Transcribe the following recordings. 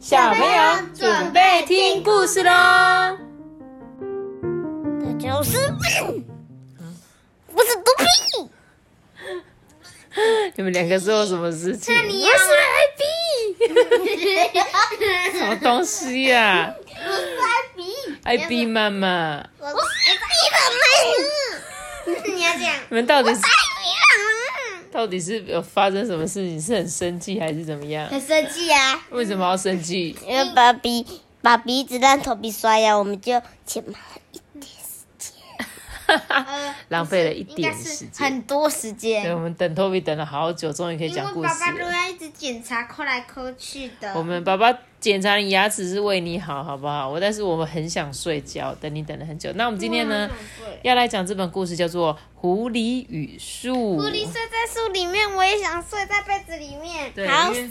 小朋友准备听故事喽。那就是不是毒品，你们两个做什么事情？你要是什么东西呀、我是艾比，艾比妈妈，我是艾比妈妈。你要这样，你们到底是到底是有发生什么事情？是很生气还是怎么样。很生气啊，为什么要生气？因为把鼻把鼻子让头皮刷牙，我们就欠妈一点时间，浪费了一点时间。很多时间对，间。我们等 Toby 等了好久，终于可以讲故事了。要一直检查，抠来抠去的我们爸爸检查你牙齿是为你好，好不好？我但是我们很想睡觉，等你等了很久。那我们今天呢，要来讲这本故事叫做《狐狸与树》。狐狸睡在树里面，我也想睡在被子里面。好，睡。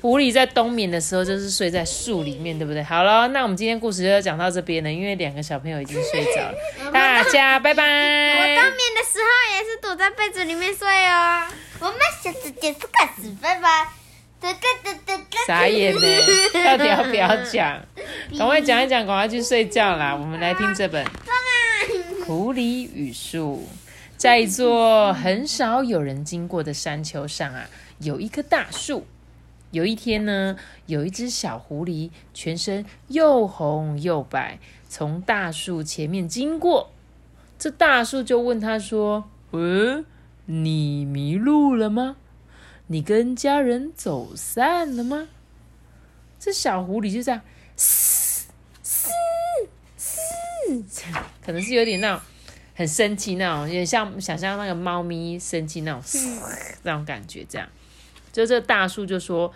狐狸在冬眠的时候就是睡在树里面，对不对？好了，那我们今天故事就要讲到这边了，因为两个小朋友已经睡着了。大家拜拜我冬。眠的时候也是躲在被子里面睡哦。我们下次见，不开始，拜拜。哒哒哒哒哒。傻眼呢，到底要不要讲？赶快讲一讲，赶快去睡觉啦。我们来听这本《狐狸与树》。在一座很少有人经过的山丘上啊，有一棵大树。有一天呢，有一只小狐狸，全身又红又白，从大树前面经过。这大树就问他说：“嗯，你迷路了吗？你跟家人走散了吗？”这小狐狸就这样，嘶嘶嘶，可能是有点那种很生气那种，有点像想象那个猫咪生气那种嘶那种感觉，这样。就这大树就说：“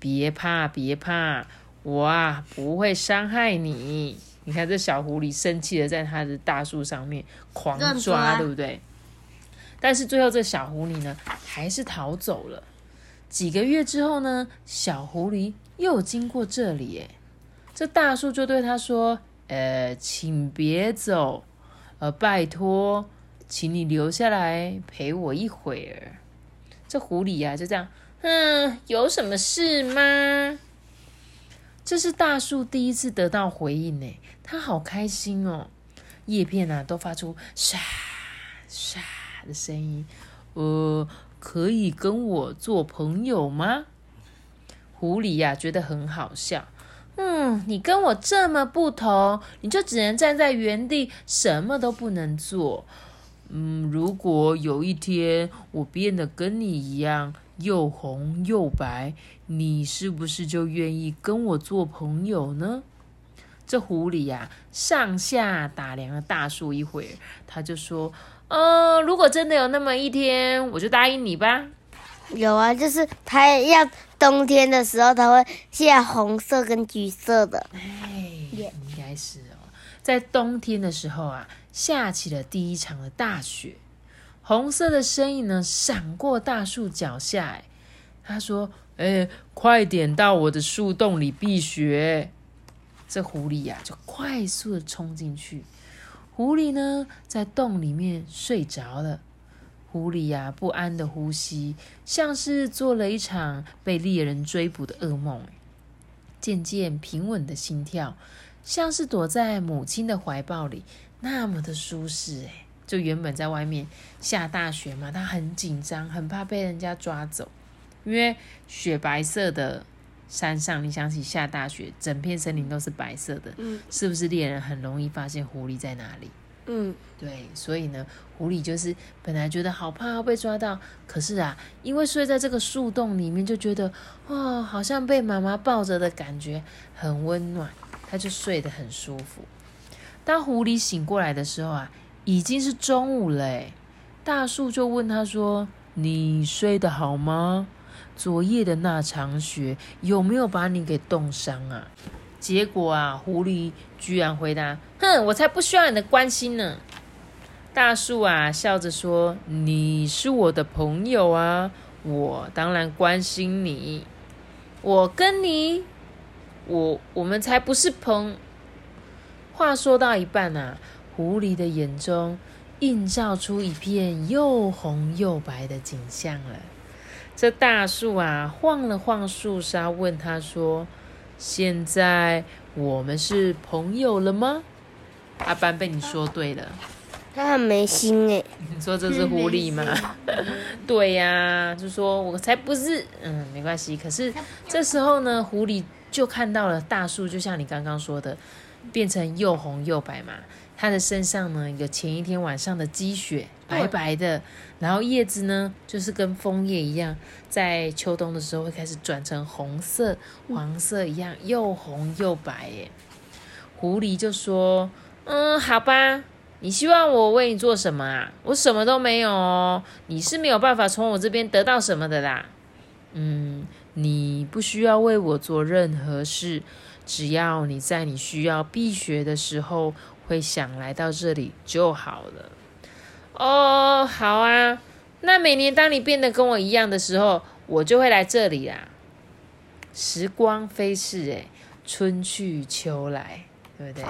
别怕，别怕，我啊不会伤害你。”你看这小狐狸生气的在它的大树上面狂抓，抓对不对？但是最后这小狐狸呢，还是逃走了。几个月之后呢，小狐狸又经过这里，哎，这大树就对他说：“呃，请别走，呃，拜托，请你留下来陪我一会儿。”这狐狸呀、就这样，嗯，有什么事吗？这是大树第一次得到回应呢，它好开心哦，叶片啊都发出沙沙的声音。呃，可以跟我做朋友吗？狐狸呀、觉得很好笑。嗯，你跟我这么不同，你就只能站在原地，什么都不能做。嗯，如果有一天我变得跟你一样又红又白，你是不是就愿意跟我做朋友呢？这狐狸呀、上下打量了大树一会儿，他就说：“呃，如果真的有那么一天，我就答应你吧。有啊，就是它要冬天的时候，它会下红色跟橘色的。”哎，应该是哦，在冬天的时候啊，下起了第一场的大雪，红色的身影呢闪过大树脚下。他说：“哎，快点到我的树洞里避雪。”这狐狸呀、就快速的冲进去。狐狸呢，在洞里面睡着了。狐狸呀、不安的呼吸，像是做了一场被猎人追捕的噩梦。渐渐平稳的心跳，像是躲在母亲的怀抱里，那么的舒适。哎，就原本在外面下大雪嘛，他很紧张，很怕被人家抓走，因为雪白色的山上，你想起下大雪，整片森林都是白色的，嗯是不是猎人很容易发现狐狸在哪里？嗯，对，所以呢，狐狸就是本来觉得好怕要被抓到，可是啊，因为睡在这个树洞里面，就觉得哦，好像被妈妈抱着的感觉很温暖，它就睡得很舒服。当狐狸醒过来的时候啊，已经是中午了。大树就问他说：“你睡得好吗？昨夜的那场雪有没有把你给冻伤啊？”结果啊，狐狸居然回答：“哼，我才不需要你的关心呢。”大树啊，笑着说：“你是我的朋友啊，我当然关心你。我跟你，我我们才不是朋。”话说到一半啊，狐狸的眼中映照出一片又红又白的景象了。这大树啊，晃了晃树梢，问他说：“现在我们是朋友了吗？阿班被你说对了，他很没心哎。你说这是狐狸吗？对呀，就说我才不是，嗯，没关系。可是这时候呢，狐狸就看到了大树，就像你刚刚说的，变成又红又白嘛。它的身上呢有前一天晚上的积雪，白白的，然后叶子呢就是跟枫叶一样，在秋冬的时候会开始转成红色、黄色一样，又红又白。耶。狐狸就说：“嗯，好吧，你希望我为你做什么啊？我什么都没有哦，你是没有办法从我这边得到什么的啦。嗯，你不需要为我做任何事，只要你在你需要避雪的时候。”会想来到这里就好了。哦，好啊。那每年当你变得跟我一样的时候，我就会来这里啦。时光飞逝，哎，春去秋来，对不对？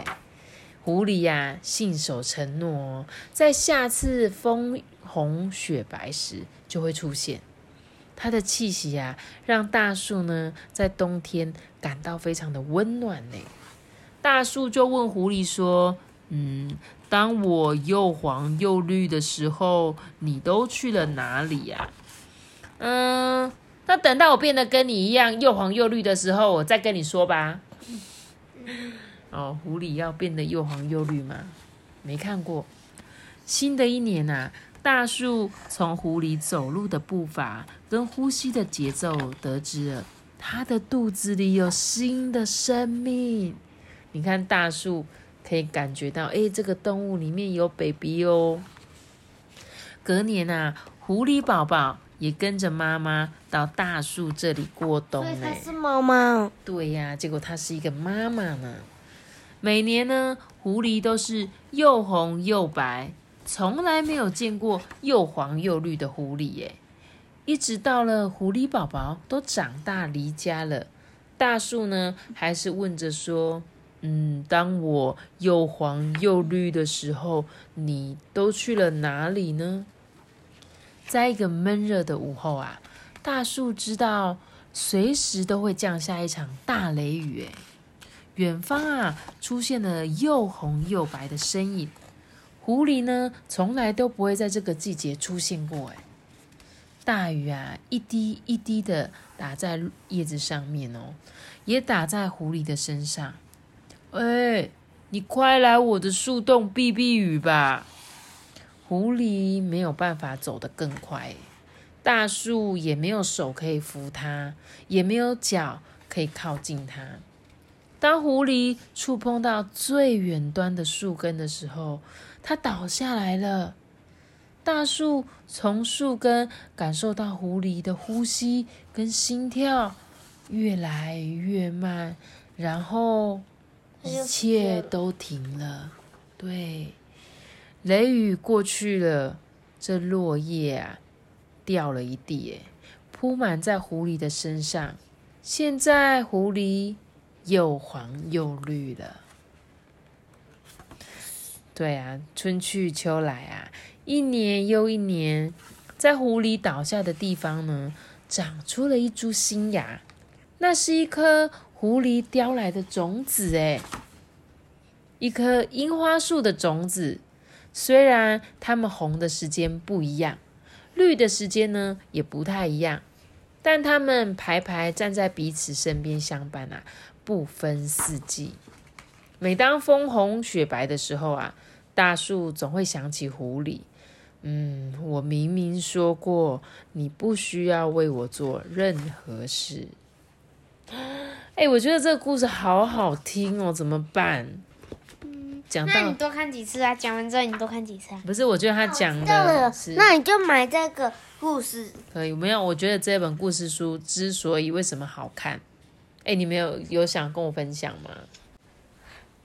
狐狸呀，信守承诺，在下次风红雪白时就会出现。它的气息呀，让大树呢在冬天感到非常的温暖呢。大树就问狐狸说：“嗯，当我又黄又绿的时候，你都去了哪里呀？”“嗯，那等到我变得跟你一样又黄又绿的时候，我再跟你说吧。”哦，狐狸要变得又黄又绿吗？没看过。新的一年呐，大树从狐狸走路的步伐跟呼吸的节奏，得知了它的肚子里有新的生命。你看大树可以感觉到，哎，这个动物里面有 baby 哦。隔年啊，狐狸宝宝也跟着妈妈到大树这里过冬呢。它是妈妈。对呀，结果它是一个妈妈呢。每年呢，狐狸都是又红又白，从来没有见过又黄又绿的狐狸耶。一直到了狐狸宝宝都长大离家了，大树呢还是问着说。嗯，当我又黄又绿的时候，你都去了哪里呢？在一个闷热的午后啊，大树知道随时都会降下一场大雷雨。哎，远方啊，出现了又红又白的身影。狐狸呢，从来都不会在这个季节出现过。哎，大雨啊，一滴一滴的打在叶子上面哦，也打在狐狸的身上。哎，你快来我的树洞避避雨吧！狐狸没有办法走得更快，大树也没有手可以扶它，也没有脚可以靠近它。当狐狸触碰到最远端的树根的时候，它倒下来了。大树从树根感受到狐狸的呼吸跟心跳越来越慢，然后。一切都停了，对，雷雨过去了，这落叶啊掉了一地，铺满在狐狸的身上。现在狐狸又黄又绿了。对啊，春去秋来啊，一年又一年，在狐狸倒下的地方呢，长出了一株新芽，那是一颗。狐狸叼来的种子，哎，一棵樱花树的种子。虽然它们红的时间不一样，绿的时间呢也不太一样，但它们排排站在彼此身边相伴啊，不分四季。每当枫红雪白的时候啊，大树总会想起狐狸。嗯，我明明说过，你不需要为我做任何事。哎，我觉得这个故事好好听哦，怎么办？讲到那你多看几次啊？讲完之后你多看几次啊？不是，我觉得他讲的是，那你就买这个故事。可以没有？我觉得这本故事书之所以为什么好看，哎，你没有有想跟我分享吗？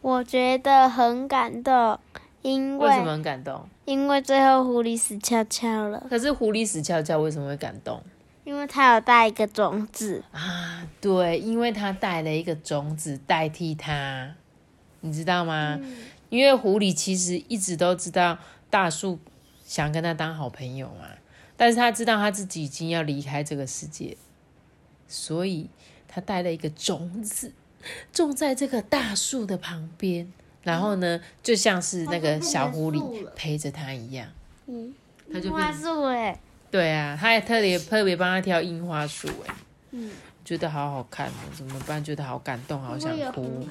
我觉得很感动，因为为什么很感动？因为最后狐狸死翘翘了。可是狐狸死翘翘为什么会感动？因为他有带一个种子。啊，对，因为他带了一个种子代替他，你知道吗？因为狐狸其实一直都知道大树想跟他当好朋友嘛，但是他知道他自己已经要离开这个世界，所以他带了一个种子种在这个大树的旁边，然后呢，就像是那个小狐狸陪着他一样。嗯，他就花变树哎，对啊，他还特别特别帮他挑樱花树，哎，嗯，觉得好好看哦，怎么办？觉得好感动，好想哭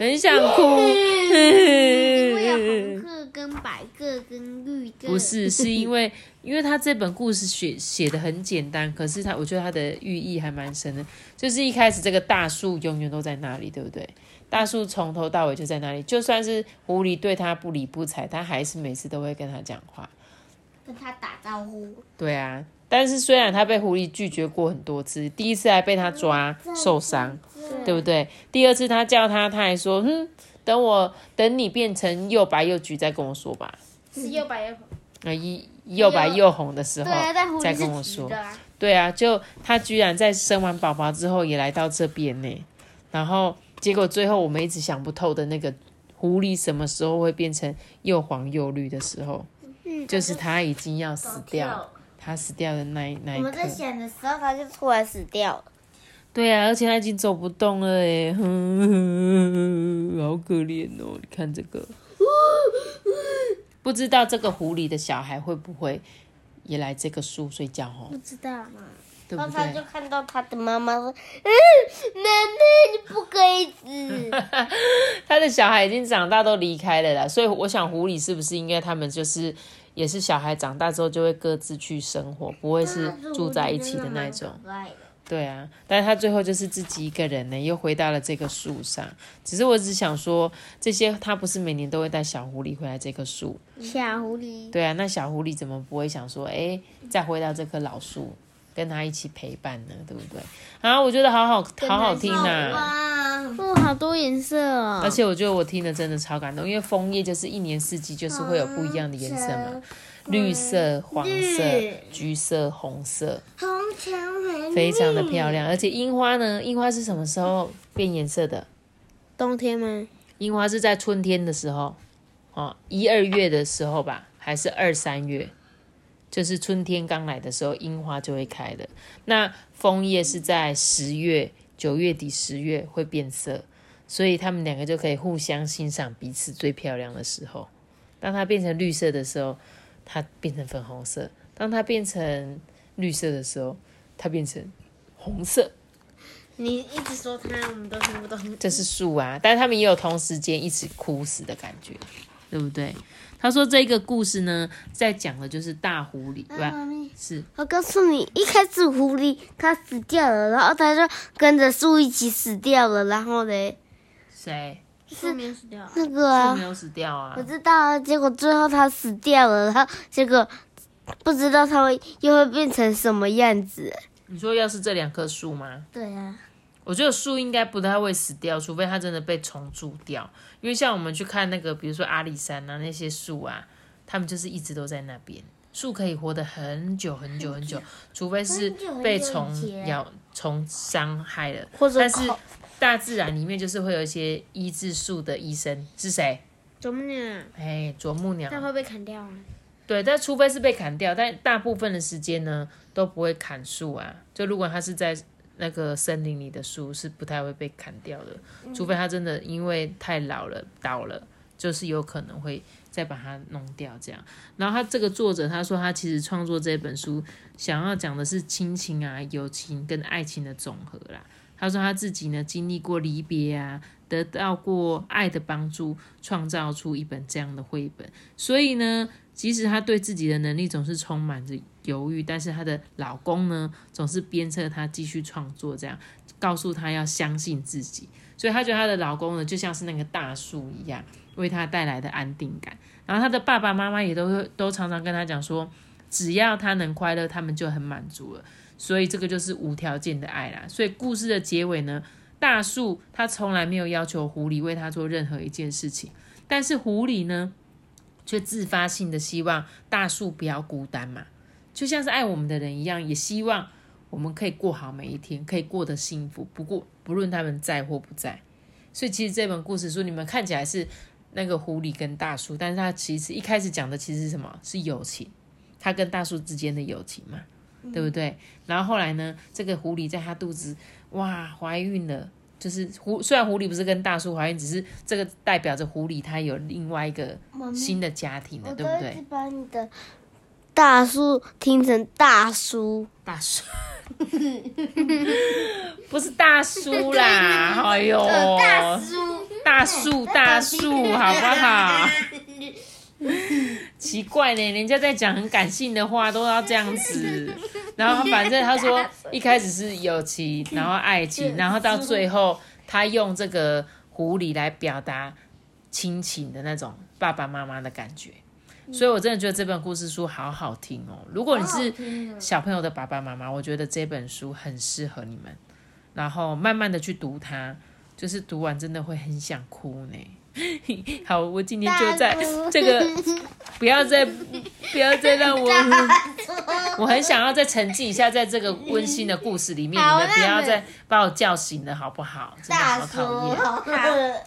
很想哭。因为有红色跟白色跟绿色，不是，是因为因为他这本故事写写的很简单，可是他我觉得他的寓意还蛮深的。就是一开始这个大树永远都在那里，对不对？大树从头到尾就在那里，就算是狐狸对他不理不睬，他还是每次都会跟他讲话。跟他打招呼，对啊，但是虽然他被狐狸拒绝过很多次，第一次还被他抓受伤，对不对？第二次他叫他，他还说：“嗯，等我等你变成又白又橘再跟我说吧。是又白又红，”啊，一又白又红的时候啊，再跟我说。对啊，就他居然在生完宝宝之后也来到这边呢，然后结果最后我们一直想不透的那个狐狸什么时候会变成又黄又绿的时候，嗯就是他已经要死掉，跳他死掉的那一那一刻我们在。想的时候，他就突然死掉了。对啊，而且他已经走不动了哎，好可怜哦！你看这个，不知道这个狐狸的小孩会不会也来这个树睡觉哦不？知道嘛。对不然后他就？看到他的妈妈说：“嗯，奶奶，你不可以死。他的小孩已经长大都离开了啦，所以我想狐狸是不是应该他们就是也是小孩长大之后就会各自去生活，不会是住在一起的那种。对啊，但是他最后就是自己一个人呢，又回到了这个树上。只是我只想说，这些他不是每年都会带小狐狸回来这棵树？小狐狸，对啊，那小狐狸怎么不会想说，哎，再回到这棵老树，跟他一起陪伴呢？对不对？啊，我觉得好好好好听呐、哇，哦，好多颜色哦。而且我觉得我听的真的超感动，因为枫叶就是一年四季就是会有不一样的颜色嘛，绿色、黄色、橘色、红色，红橙黄非常的漂亮。而且樱花呢，樱花是什么时候变颜色的？冬天吗？樱花是在春天的时候，哦，一二月的时候吧，还是二三月？就是春天刚来的时候，樱花就会开了。那枫叶是在十月、九月底、十月会变色，所以他们两个就可以互相欣赏彼此最漂亮的时候。当它变成绿色的时候，它变成粉红色；当它变成绿色的时候，它变成红色。你一直说它，我们都听不懂。这是树啊，但是他们也有同时间一起枯死的感觉，对不对？他说这个故事呢，在讲的就是大狐狸，对吧？是我告诉你，一开始狐狸它死掉了，然后它就跟着树一起死掉了，然后嘞，谁？树没有死掉，那个啊树没，有死掉啊我？知道啊，结果最后它死掉了，然后结果不知道它会又会变成什么样子。你说要是这两棵树吗？对啊，我觉得树应该不太会死掉，除非它真的被虫蛀掉。因为像我们去看那个，比如说阿里山啊那些树啊，它们就是一直都在那边。树可以活得很久很久很久，除非是被虫咬、虫伤害了。或者但是大自然里面就是会有一些医治树的医生是谁？啄木鸟？哎，啄木鸟。它会被砍掉啊？对，但除非是被砍掉，但大部分的时间呢都不会砍树啊。就如果它是在那个森林里的树，是不太会被砍掉的，除非它真的因为太老了倒了，就是有可能会再把它弄掉这样。然后他这个作者他说，他其实创作这本书想要讲的是亲情啊、友情跟爱情的总和啦。他说他自己呢经历过离别啊，得到过爱的帮助，创造出一本这样的绘本。所以呢，即使他对自己的能力总是充满着犹豫，但是她的老公呢，总是鞭策她继续创作，这样告诉她要相信自己。所以她觉得她的老公呢，就像是那个大树一样，为她带来的安定感。然后她的爸爸妈妈也都都常常跟她讲说，只要她能快乐，他们就很满足了。所以这个就是无条件的爱啦。所以故事的结尾呢，大树他从来没有要求狐狸为他做任何一件事情，但是狐狸呢，却自发性的希望大树不要孤单嘛，就像是爱我们的人一样，也希望我们可以过好每一天，可以过得幸福。不过不论他们在或不在，所以其实这本故事书你们看起来是那个狐狸跟大树，但是它其实一开始讲的其实是什么？是友情，它跟大树之间的友情嘛，对不对？然后后来呢，这个狐狸在它肚子哇怀孕了。就是狐，虽然狐狸不是跟大叔怀孕，只是这个代表着狐狸它有另外一个新的家庭了，对不对？把你的大叔听成大叔，大叔，不是大叔啦，哎呦，大叔，大树大树，好不好？奇怪呢，人家在讲很感性的话，都要这样子。然后反正他说一开始是友情，然后爱情，然后到最后他用这个狐狸来表达亲情的那种爸爸妈妈的感觉。所以我真的觉得这本故事书好好听哦。如果你是小朋友的爸爸妈妈，我觉得这本书很适合你们。然后慢慢的去读它，就是读完真的会很想哭呢。好，我今天就在这个，不要再不要再让我，我很想要再沉浸一下在这个温馨的故事里面，你们不要再把我叫醒了，好不好？真的好讨厌。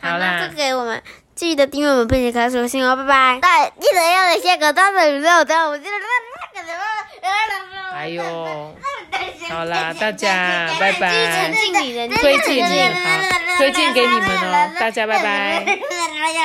好啦，这给我们记得订阅我们，并且开始信哦，拜拜。对，记得要来下个大的宇宙，等我记得那个什么，哎呦，好啦，大家拜拜，推荐推荐好，推荐给你们哦，大家拜拜。